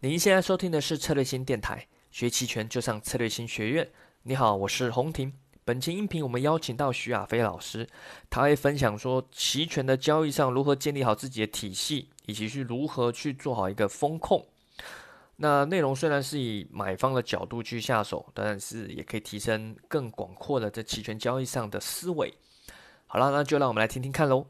您现在收听的是策略星电台，学期权就上策略星学院。你好，我是洪婷。本期音频我们邀请到徐亚飞老师，他会分享说期权的交易上如何建立好自己的体系，以及去如何去做好一个风控。那内容虽然是以买方的角度去下手，但是也可以提升更广阔的在期权交易上的思维。好了，那就让我们来听听看喽。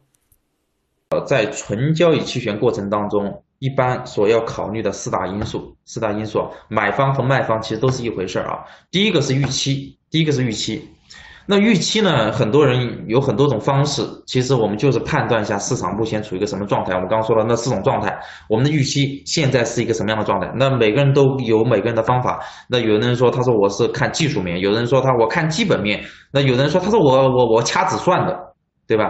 呃，在纯交易期权过程当中，一般所要考虑的四大因素，四大因素，买方和卖方其实都是一回事儿啊。第一个是预期，第一个是预期。那预期呢？很多人有很多种方式，其实我们就是判断一下市场目前处于一个什么状态。我们刚刚说了那四种状态，我们的预期现在是一个什么样的状态？那每个人都有每个人的方法。那有的人说，他说我是看技术面；有的人说他我看基本面；那有的人说他说我我我掐指算的，对吧？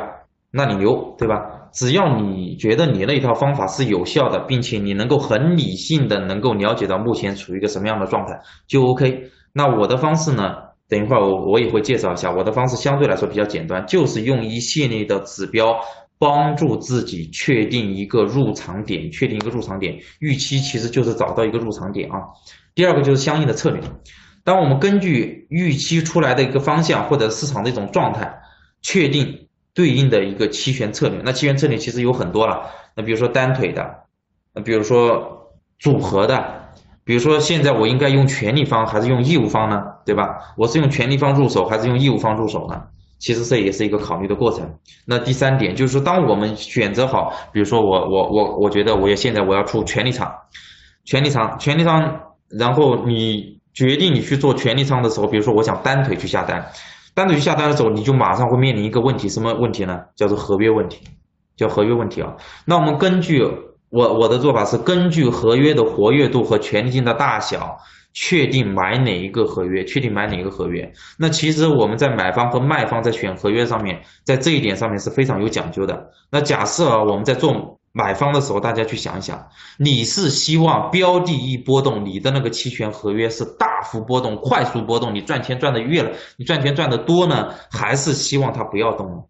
那你牛，对吧？只要你觉得你那一套方法是有效的，并且你能够很理性的能够了解到目前处于一个什么样的状态，就 OK。那我的方式呢？等一会儿我我也会介绍一下，我的方式相对来说比较简单，就是用一系列的指标帮助自己确定一个入场点，确定一个入场点。预期其实就是找到一个入场点啊。第二个就是相应的策略。当我们根据预期出来的一个方向或者市场的一种状态，确定对应的一个期权策略。那期权策略其实有很多了，那比如说单腿的，那比如说组合的。比如说，现在我应该用权利方还是用义务方呢？对吧？我是用权利方入手还是用义务方入手呢？其实这也是一个考虑的过程。那第三点就是说，当我们选择好，比如说我我我我觉得我要现在我要出权利仓，权利仓权利仓，然后你决定你去做权利仓的时候，比如说我想单腿去下单，单独去下单的时候，你就马上会面临一个问题，什么问题呢？叫做合约问题，叫合约问题啊。那我们根据。我我的做法是根据合约的活跃度和权利金的大小，确定买哪一个合约，确定买哪一个合约。那其实我们在买方和卖方在选合约上面，在这一点上面是非常有讲究的。那假设啊，我们在做买方的时候，大家去想一想，你是希望标的一波动，你的那个期权合约是大幅波动、快速波动，你赚钱赚的越了，你赚钱赚的多呢，还是希望它不要动呢？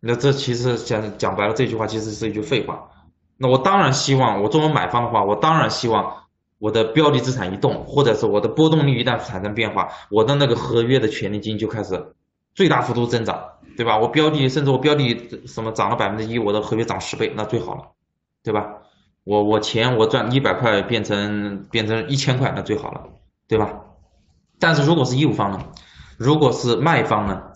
那这其实讲讲白了，这句话其实是一句废话。那我当然希望，我作为买方的话，我当然希望我的标的资产一动，或者是我的波动率一旦产生变化，我的那个合约的权利金就开始最大幅度增长，对吧？我标的甚至我标的什么涨了百分之一，我的合约涨十倍，那最好了，对吧？我我钱我赚一百块变成变成一千块，那最好了，对吧？但是如果是义务方呢？如果是卖方呢？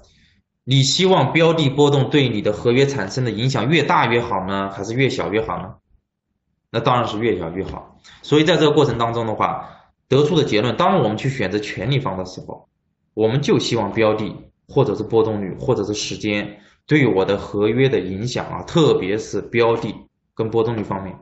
你希望标的波动对你的合约产生的影响越大越好呢，还是越小越好呢？那当然是越小越好。所以在这个过程当中的话，得出的结论，当我们去选择权利方的时候，我们就希望标的或者是波动率或者是时间对我的合约的影响啊，特别是标的跟波动率方面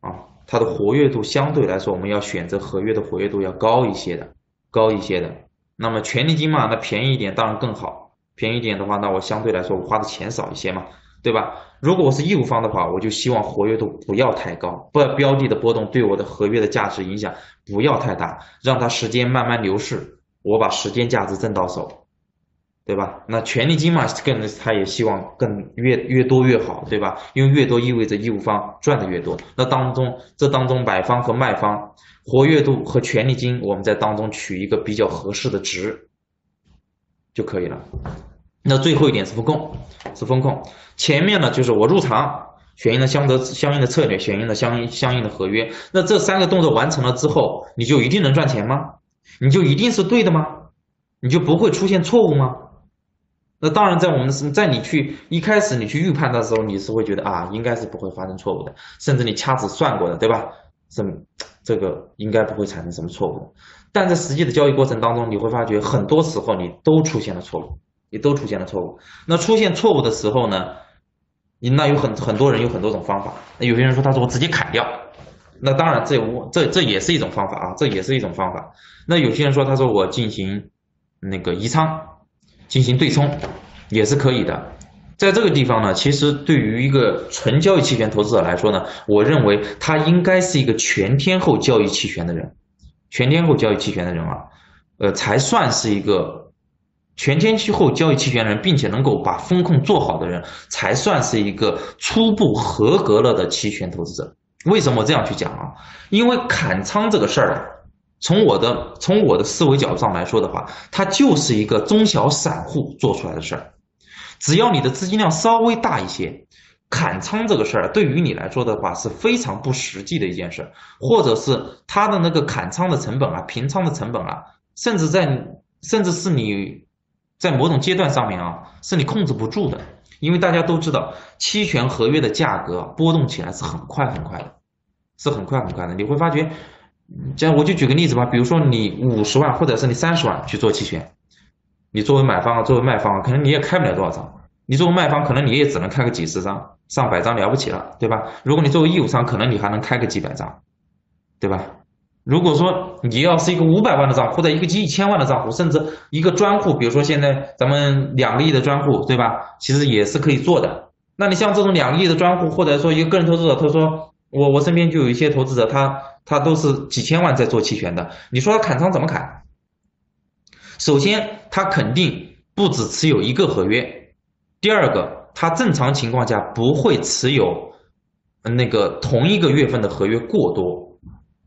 啊，它的活跃度相对来说，我们要选择合约的活跃度要高一些的，高一些的。那么权利金嘛，那便宜一点当然更好。便宜一点的话，那我相对来说我花的钱少一些嘛，对吧？如果我是义务方的话，我就希望活跃度不要太高，不要标的的波动对我的合约的价值影响不要太大，让它时间慢慢流逝，我把时间价值挣到手，对吧？那权利金嘛，更他也希望更越越多越好，对吧？因为越多意味着义务方赚的越多。那当中这当中买方和卖方活跃度和权利金，我们在当中取一个比较合适的值。就可以了。那最后一点是风控，是风控。前面呢就是我入场，选应了相得相应的策略，选应了相应相应的合约。那这三个动作完成了之后，你就一定能赚钱吗？你就一定是对的吗？你就不会出现错误吗？那当然，在我们在你去一开始你去预判的时候，你是会觉得啊，应该是不会发生错误的，甚至你掐指算过的，对吧？这这个应该不会产生什么错误。但在实际的交易过程当中，你会发觉很多时候你都出现了错误，你都出现了错误。那出现错误的时候呢，你那有很很多人有很多种方法。那有些人说他说我直接砍掉，那当然这我这这也是一种方法啊，这也是一种方法。那有些人说他说我进行那个移仓，进行对冲也是可以的。在这个地方呢，其实对于一个纯交易期权投资者来说呢，我认为他应该是一个全天候交易期权的人。全天候交易期权的人啊，呃，才算是一个全天候交易期权人，并且能够把风控做好的人，才算是一个初步合格了的期权投资者为什么这样去讲啊？因为砍仓这个事儿，从我的从我的思维角度上来说的话，它就是一个中小散户做出来的事儿。只要你的资金量稍微大一些，砍仓这个事儿对于你来说的话是非常不实际的一件事，或者是它的那个砍仓的成本啊、平仓的成本啊，甚至在甚至是你在某种阶段上面啊，是你控制不住的。因为大家都知道，期权合约的价格波动起来是很快很快的，是很快很快的。你会发觉，这样我就举个例子吧，比如说你五十万或者是你三十万去做期权，你作为买方啊，作为卖方，可能你也开不了多少张。你作为卖方，可能你也只能开个几十张、上百张了不起了，对吧？如果你作为义务商，可能你还能开个几百张，对吧？如果说你要是一个五百万的账户，或者一个几一千万的账户，甚至一个专户，比如说现在咱们两个亿的专户，对吧？其实也是可以做的。那你像这种两个亿的专户，或者说一个个人投资者，他说我我身边就有一些投资者，他他都是几千万在做期权的。你说他砍仓怎么砍？首先，他肯定不止持有一个合约；第二个，他正常情况下不会持有那个同一个月份的合约过多。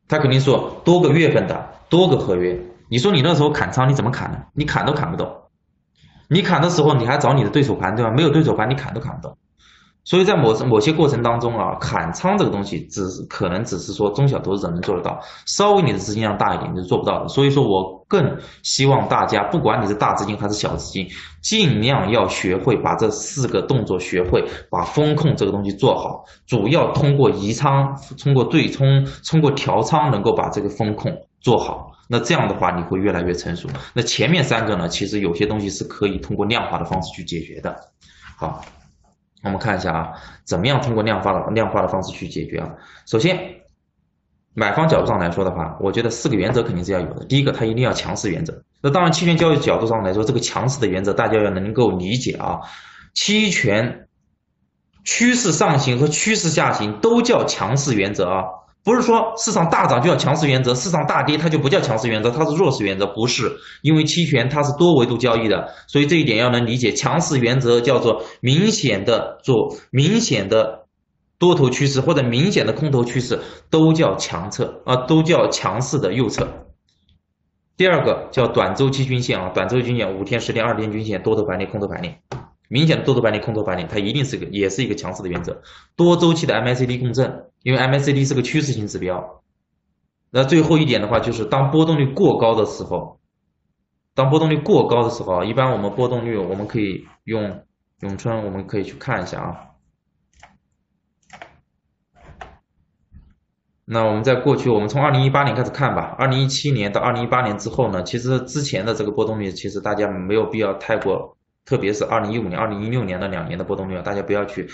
他肯定说多个月份的多个合约，你说你那时候砍仓你怎么砍呢？你砍都砍不动，你砍的时候你还找你的对手盘对吧？没有对手盘你砍都砍不动。所以在某某些过程当中啊，砍仓这个东西只可能只是说中小投资者能做得到，稍微你的资金量大一点你是做不到的。所以说我更希望大家，不管你是大资金还是小资金，尽量要学会把这四个动作学会，把风控这个东西做好。主要通过移仓、通过对冲、通过调仓，能够把这个风控做好。那这样的话你会越来越成熟。那前面三个呢，其实有些东西是可以通过量化的方式去解决的。好。我们看一下啊，怎么样通过量化的量化的方式去解决啊？首先，买方角度上来说的话，我觉得四个原则肯定是要有的。第一个，它一定要强势原则。那当然，期权交易角度上来说，这个强势的原则大家要能够理解啊。期权趋势上行和趋势下行都叫强势原则啊。不是说市场大涨就要强势原则，市场大跌它就不叫强势原则，它是弱势原则。不是，因为期权它是多维度交易的，所以这一点要能理解。强势原则叫做明显的做明显的多头趋势或者明显的空头趋势都叫强侧啊，都叫强势的右侧。第二个叫短周期均线啊，短周期均线五天、十天、二十天均线多头排列、空头排列。明显的多头排列、空头排列，它一定是个，也是一个强势的原则。多周期的 MACD 共振，因为 MACD 是个趋势性指标。那最后一点的话，就是当波动率过高的时候，当波动率过高的时候，一般我们波动率我们可以用永春，我们可以去看一下啊。那我们在过去，我们从二零一八年开始看吧，二零一七年到二零一八年之后呢，其实之前的这个波动率，其实大家没有必要太过。特别是二零一五年、二零一六年的两年的波动率，大家不要去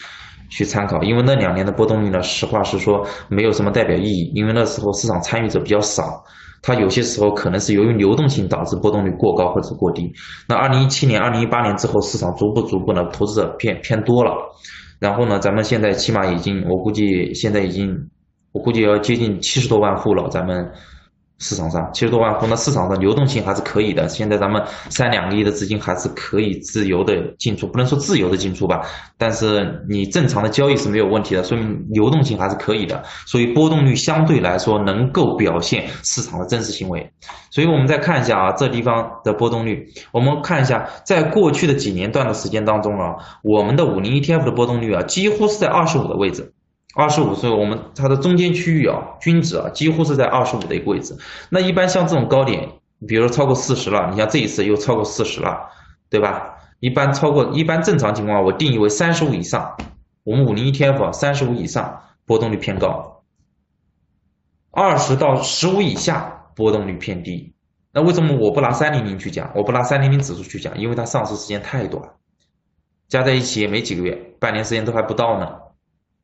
去参考，因为那两年的波动率呢，实话实说没有什么代表意义，因为那时候市场参与者比较少，它有些时候可能是由于流动性导致波动率过高或者过低。那二零一七年、二零一八年之后，市场逐步逐步呢，投资者偏偏多了，然后呢，咱们现在起码已经，我估计现在已经，我估计要接近七十多万户了，咱们。市场上七十多万户，那市场的流动性还是可以的。现在咱们三两个亿的资金还是可以自由的进出，不能说自由的进出吧，但是你正常的交易是没有问题的，说明流动性还是可以的。所以波动率相对来说能够表现市场的真实行为。所以我们再看一下啊，这地方的波动率，我们看一下，在过去的几年段的时间当中啊，我们的五零 ETF 的波动率啊，几乎是在二十五的位置。二十五岁，我们它的中间区域啊，均值啊，几乎是在二十五的一个位置。那一般像这种高点，比如说超过四十了，你像这一次又超过四十了，对吧？一般超过，一般正常情况我定义为三十五以上，我们五零 ETF 三十五以上波动率偏高，二十到十五以下波动率偏低。那为什么我不拿三零零去讲？我不拿三零零指数去讲，因为它上市时间太短，加在一起也没几个月，半年时间都还不到呢。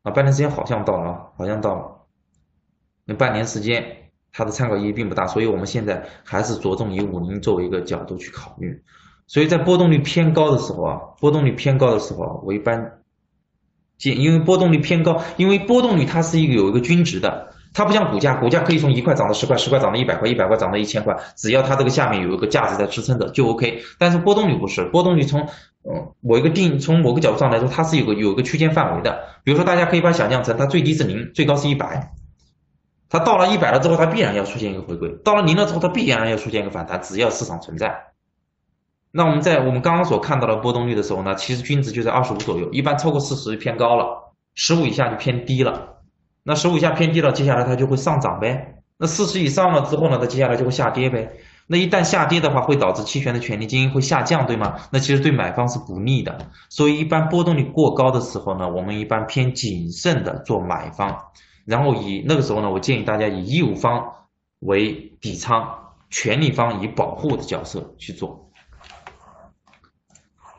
啊，半年时间好像到了，好像到了。那半年时间，它的参考意义并不大，所以我们现在还是着重以五零作为一个角度去考虑。所以在波动率偏高的时候啊，波动率偏高的时候啊，我一般建，因为波动率偏高，因为波动率它是一个有一个均值的，它不像股价，股价可以从一块涨到十块，十块涨到一百块，一百块涨到一千块，只要它这个下面有一个价值在支撑着就 OK。但是波动率不是，波动率从嗯，某一个定从某个角度上来说，它是有个有个区间范围的。比如说，大家可以把想象成它最低是零，最高是一百。它到了一百了之后，它必然要出现一个回归；到了零了之后，它必然要出现一个反弹。只要市场存在，那我们在我们刚刚所看到的波动率的时候呢，其实均值就在二十五左右，一般超过四十偏高了，十五以下就偏低了。那十五以下偏低了，接下来它就会上涨呗。那四十以上了之后呢，它接下来就会下跌呗。那一旦下跌的话，会导致期权的权利金会下降，对吗？那其实对买方是不利的。所以一般波动率过高的时候呢，我们一般偏谨慎的做买方，然后以那个时候呢，我建议大家以义务方为底仓，权利方以保护的角色去做。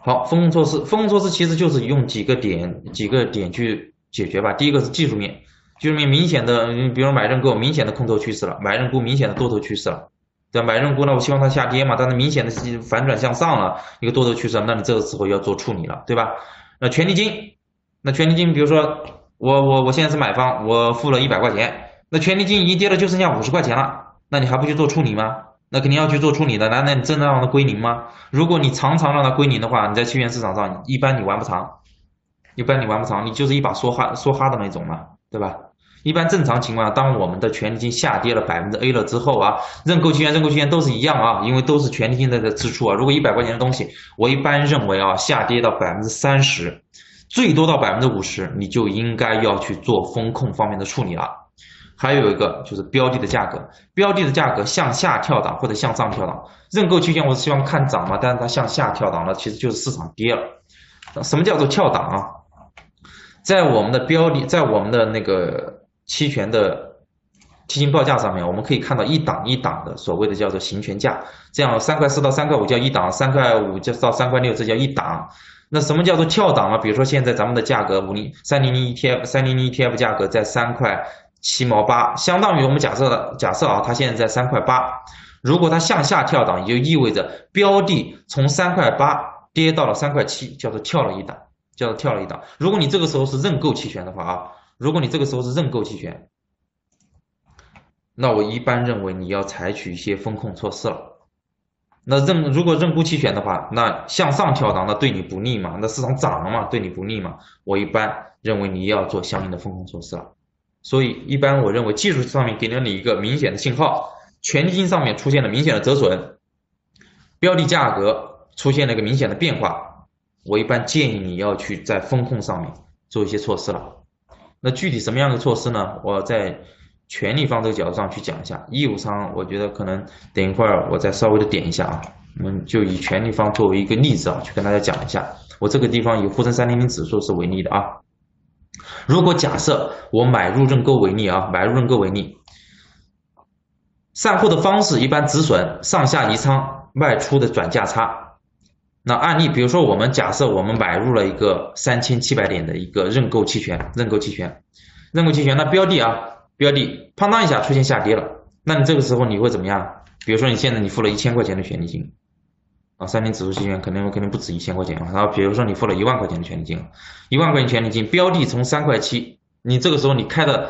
好，风控措施，风控措施其实就是用几个点几个点去解决吧。第一个是技术面。技术面明显的，比如买认购明显的空头趋势了，买认沽明显的多头趋势了，对吧？买认沽呢，我希望它下跌嘛，但是明显的反转向上了，一个多头趋势，那你这个时候要做处理了，对吧？那权利金，那权利金，比如说我我我现在是买方，我付了一百块钱，那权利金已经跌了，就剩下五十块钱了，那你还不去做处理吗？那肯定要去做处理的，难道你真的让它归零吗？如果你常常让它归零的话，你在期权市场上一般你玩不长，一般你玩不长，你就是一把梭哈梭哈的那种嘛，对吧？一般正常情况下，当我们的权利金下跌了百分之 A 了之后啊，认购期权、认购期权都是一样啊，因为都是权利金在的支出啊。如果一百块钱的东西，我一般认为啊，下跌到百分之三十，最多到百分之五十，你就应该要去做风控方面的处理了。还有一个就是标的的价格，标的的价格向下跳档或者向上跳档，认购期权我是希望看涨嘛，但是它向下跳档了，其实就是市场跌了。什么叫做跳档啊？在我们的标的，在我们的那个。期权的基金报价上面，我们可以看到一档一档的所谓的叫做行权价，这样三块四到三块五叫一档，三块五就到三块六这叫一档。那什么叫做跳档啊？比如说现在咱们的价格五零三零零 ETF 三零零 ETF 价格在三块七毛八，相当于我们假设的假设啊，它现在在三块八。如果它向下跳档，也就意味着标的从三块八跌到了三块七，叫做跳了一档，叫做跳了一档。如果你这个时候是认购期权的话啊。如果你这个时候是认购期权，那我一般认为你要采取一些风控措施了。那认如果认沽期权的话，那向上跳档那对你不利嘛？那市场涨了嘛，对你不利嘛？我一般认为你要做相应的风控措施了。所以一般我认为技术上面给了你一个明显的信号，权利金上面出现了明显的折损，标的价格出现了一个明显的变化，我一般建议你要去在风控上面做一些措施了。那具体什么样的措施呢？我在权利方这个角度上去讲一下。义务仓，我觉得可能等一会儿我再稍微的点一下啊。我们就以权利方作为一个例子啊，去跟大家讲一下。我这个地方以沪深三零零指数是为例的啊。如果假设我买入认购为例啊，买入认购为例，散户的方式一般止损、上下移仓、卖出的转价差。那案例，比如说我们假设我们买入了一个三千七百点的一个认购期权，认购期权，认购期权，那标的啊，标的砰当一下出现下跌了，那你这个时候你会怎么样？比如说你现在你付了一千块钱的权利金，啊，三零指数期权肯定肯定不止一千块钱啊，然后比如说你付了一万块钱的权利金，一万块钱权利金，标的从三块七，你这个时候你开的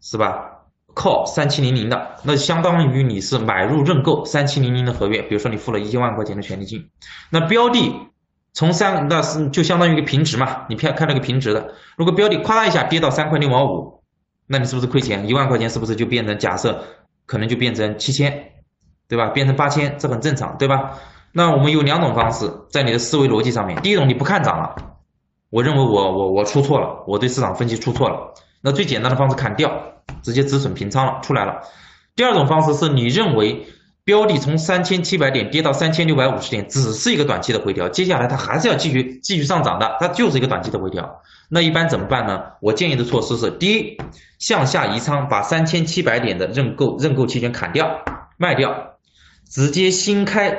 是吧？靠三七零零的，那相当于你是买入认购三七零零的合约，比如说你付了一万块钱的权利金，那标的从三那是就相当于一个平值嘛，你看看那个平值的，如果标的咵啦一下跌到三块六毛五，那你是不是亏钱？一万块钱是不是就变成假设可能就变成七千，对吧？变成八千，这很正常，对吧？那我们有两种方式，在你的思维逻辑上面，第一种你不看涨了，我认为我我我出错了，我对市场分析出错了，那最简单的方式砍掉。直接止损平仓了，出来了。第二种方式是你认为标的从三千七百点跌到三千六百五十点，只是一个短期的回调，接下来它还是要继续继续上涨的，它就是一个短期的回调。那一般怎么办呢？我建议的措施是：第一，向下移仓，把三千七百点的认购认购期权砍掉卖掉，直接新开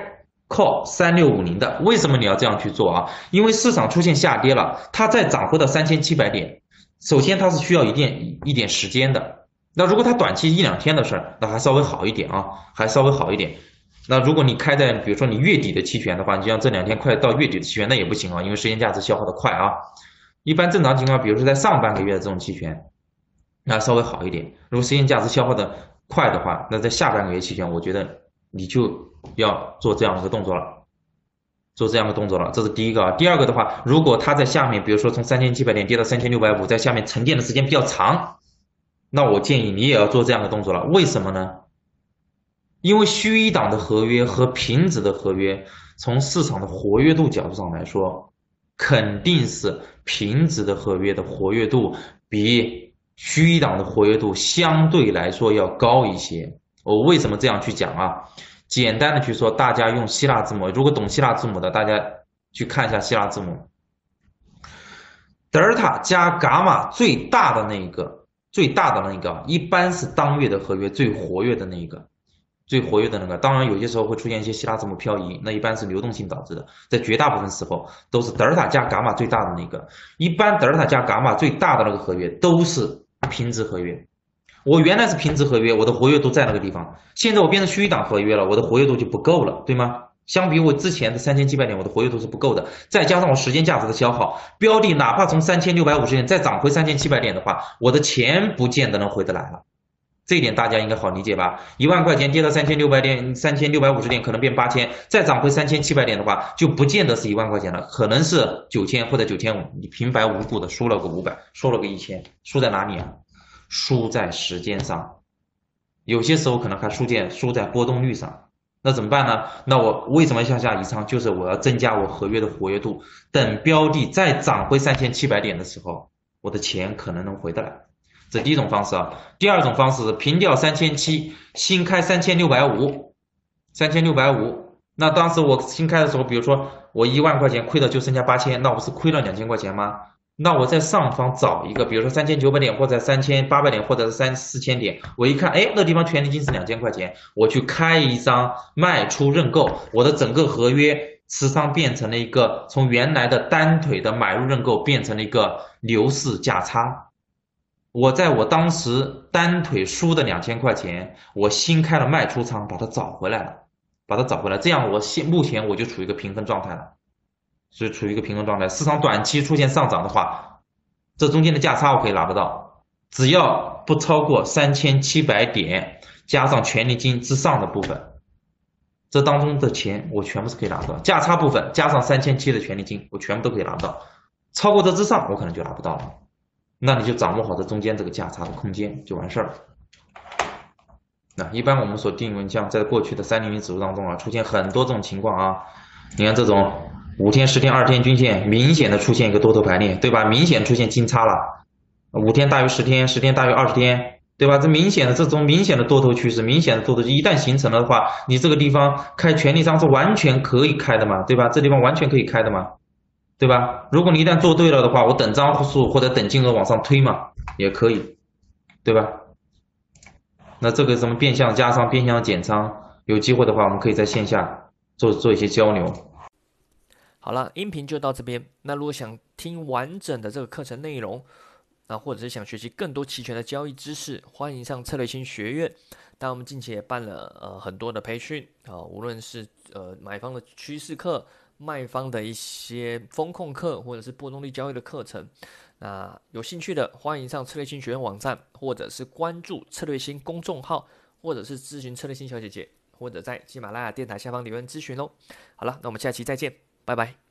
call 三六五零的。为什么你要这样去做啊？因为市场出现下跌了，它再涨回到三千七百点。首先，它是需要一定一点时间的。那如果它短期一两天的事儿，那还稍微好一点啊，还稍微好一点。那如果你开在比如说你月底的期权的话，你就像这两天快到月底的期权，那也不行啊，因为时间价值消耗的快啊。一般正常情况，比如说在上半个月的这种期权，那稍微好一点。如果时间价值消耗的快的话，那在下半个月期权，我觉得你就要做这样一个动作了。做这样的动作了，这是第一个啊。第二个的话，如果它在下面，比如说从三千七百点跌到三千六百五，在下面沉淀的时间比较长，那我建议你也要做这样的动作了。为什么呢？因为虚一档的合约和平值的合约，从市场的活跃度角度上来说，肯定是平值的合约的活跃度比虚一档的活跃度相对来说要高一些。我为什么这样去讲啊？简单的去说，大家用希腊字母，如果懂希腊字母的，大家去看一下希腊字母，德尔塔加伽马最大的那一个，最大的那个，一般是当月的合约最活跃的那一个，最活跃的那个。当然，有些时候会出现一些希腊字母漂移，那一般是流动性导致的。在绝大部分时候，都是德尔塔加伽马最大的那个。一般德尔塔加伽马最大的那个合约都是平值合约。我原来是平值合约，我的活跃度在那个地方。现在我变成虚档合约了，我的活跃度就不够了，对吗？相比我之前的三千七百点，我的活跃度是不够的。再加上我时间价值的消耗，标的哪怕从三千六百五十点再涨回三千七百点的话，我的钱不见得能回得来了。这一点大家应该好理解吧？一万块钱跌到三千六百点，三千六百五十点可能变八千，再涨回三千七百点的话，就不见得是一万块钱了，可能是九千或者九千五。你平白无故的输了个五百，输了个一千，输在哪里啊？输在时间上，有些时候可能还输在输在波动率上，那怎么办呢？那我为什么向下移仓？就是我要增加我合约的活跃度，等标的再涨回三千七百点的时候，我的钱可能能回得来。这第一种方式啊。第二种方式是，平掉三千七，新开三千六百五，三千六百五。那当时我新开的时候，比如说我一万块钱亏的就剩下八千，那我不是亏了两千块钱吗？那我在上方找一个，比如说三千九百点或者三千八百点或者是三四千点，我一看，哎，那地方权利金是两千块钱，我去开一张卖出认购，我的整个合约持仓变成了一个从原来的单腿的买入认购变成了一个牛市价差。我在我当时单腿输的两千块钱，我新开了卖出仓，把它找回来了，把它找回来，这样我现目前我就处于一个平衡状态了。是处于一个平衡状态，市场短期出现上涨的话，这中间的价差我可以拿得到，只要不超过三千七百点，加上权利金之上的部分，这当中的钱我全部是可以拿到。价差部分加上三千七的权利金，我全部都可以拿到。超过这之上，我可能就拿不到了。那你就掌握好这中间这个价差的空间就完事儿了。那一般我们所定位像在过去的三零零指数当中啊，出现很多这种情况啊，你看这种。五天、十天、二天均线明显的出现一个多头排列，对吧？明显出现金叉了。五天大于十天，十天大于二十天，对吧？这明显的这种明显的多头趋势，明显的多头，一旦形成了的话，你这个地方开权利仓是完全可以开的嘛，对吧？这地方完全可以开的嘛，对吧？如果你一旦做对了的话，我等张数或者等金额往上推嘛，也可以，对吧？那这个什么变相加仓、变相减仓，有机会的话，我们可以在线下做做一些交流。好了，音频就到这边。那如果想听完整的这个课程内容，那或者是想学习更多齐全的交易知识，欢迎上策略星学院。但我们近期也办了呃很多的培训啊，无论是呃买方的趋势课、卖方的一些风控课，或者是波动率交易的课程。那有兴趣的，欢迎上策略星学院网站，或者是关注策略星公众号，或者是咨询策略星小姐姐，或者在喜马拉雅电台下方留言咨询喽。好了，那我们下期再见。拜拜。